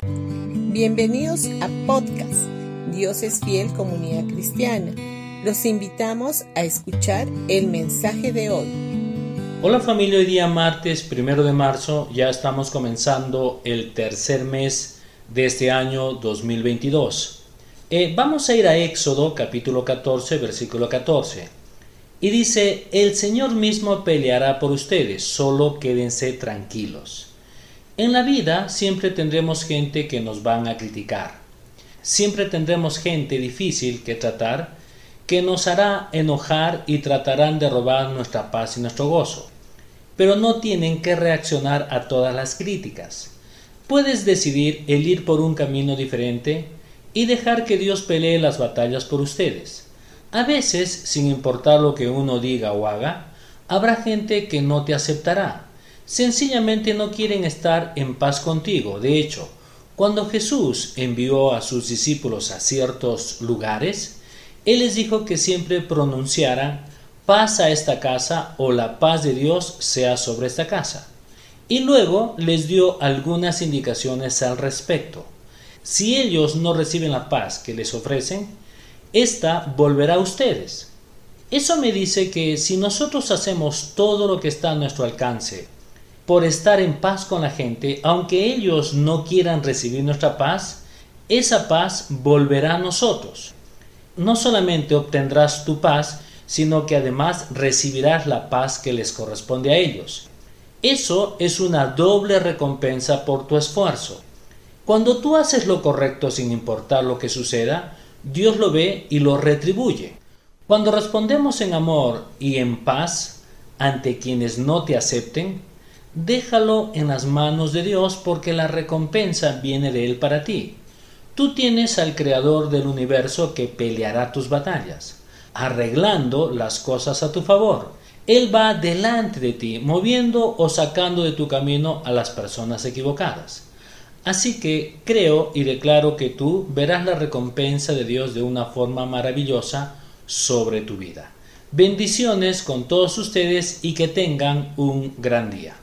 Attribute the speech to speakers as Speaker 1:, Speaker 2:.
Speaker 1: Bienvenidos a podcast Dios es fiel comunidad cristiana. Los invitamos a escuchar el mensaje de hoy.
Speaker 2: Hola familia, hoy día martes primero de marzo ya estamos comenzando el tercer mes de este año 2022. Eh, vamos a ir a Éxodo capítulo 14 versículo 14 y dice, el Señor mismo peleará por ustedes, solo quédense tranquilos. En la vida siempre tendremos gente que nos van a criticar. Siempre tendremos gente difícil que tratar, que nos hará enojar y tratarán de robar nuestra paz y nuestro gozo. Pero no tienen que reaccionar a todas las críticas. Puedes decidir el ir por un camino diferente y dejar que Dios pelee las batallas por ustedes. A veces, sin importar lo que uno diga o haga, habrá gente que no te aceptará sencillamente no quieren estar en paz contigo. De hecho, cuando Jesús envió a sus discípulos a ciertos lugares, Él les dijo que siempre pronunciaran paz a esta casa o la paz de Dios sea sobre esta casa. Y luego les dio algunas indicaciones al respecto. Si ellos no reciben la paz que les ofrecen, esta volverá a ustedes. Eso me dice que si nosotros hacemos todo lo que está a nuestro alcance por estar en paz con la gente, aunque ellos no quieran recibir nuestra paz, esa paz volverá a nosotros. No solamente obtendrás tu paz, sino que además recibirás la paz que les corresponde a ellos. Eso es una doble recompensa por tu esfuerzo. Cuando tú haces lo correcto sin importar lo que suceda, Dios lo ve y lo retribuye. Cuando respondemos en amor y en paz ante quienes no te acepten, déjalo en las manos de Dios porque la recompensa viene de Él para ti. Tú tienes al Creador del universo que peleará tus batallas, arreglando las cosas a tu favor. Él va delante de ti, moviendo o sacando de tu camino a las personas equivocadas. Así que creo y declaro que tú verás la recompensa de Dios de una forma maravillosa sobre tu vida. Bendiciones con todos ustedes y que tengan un gran día.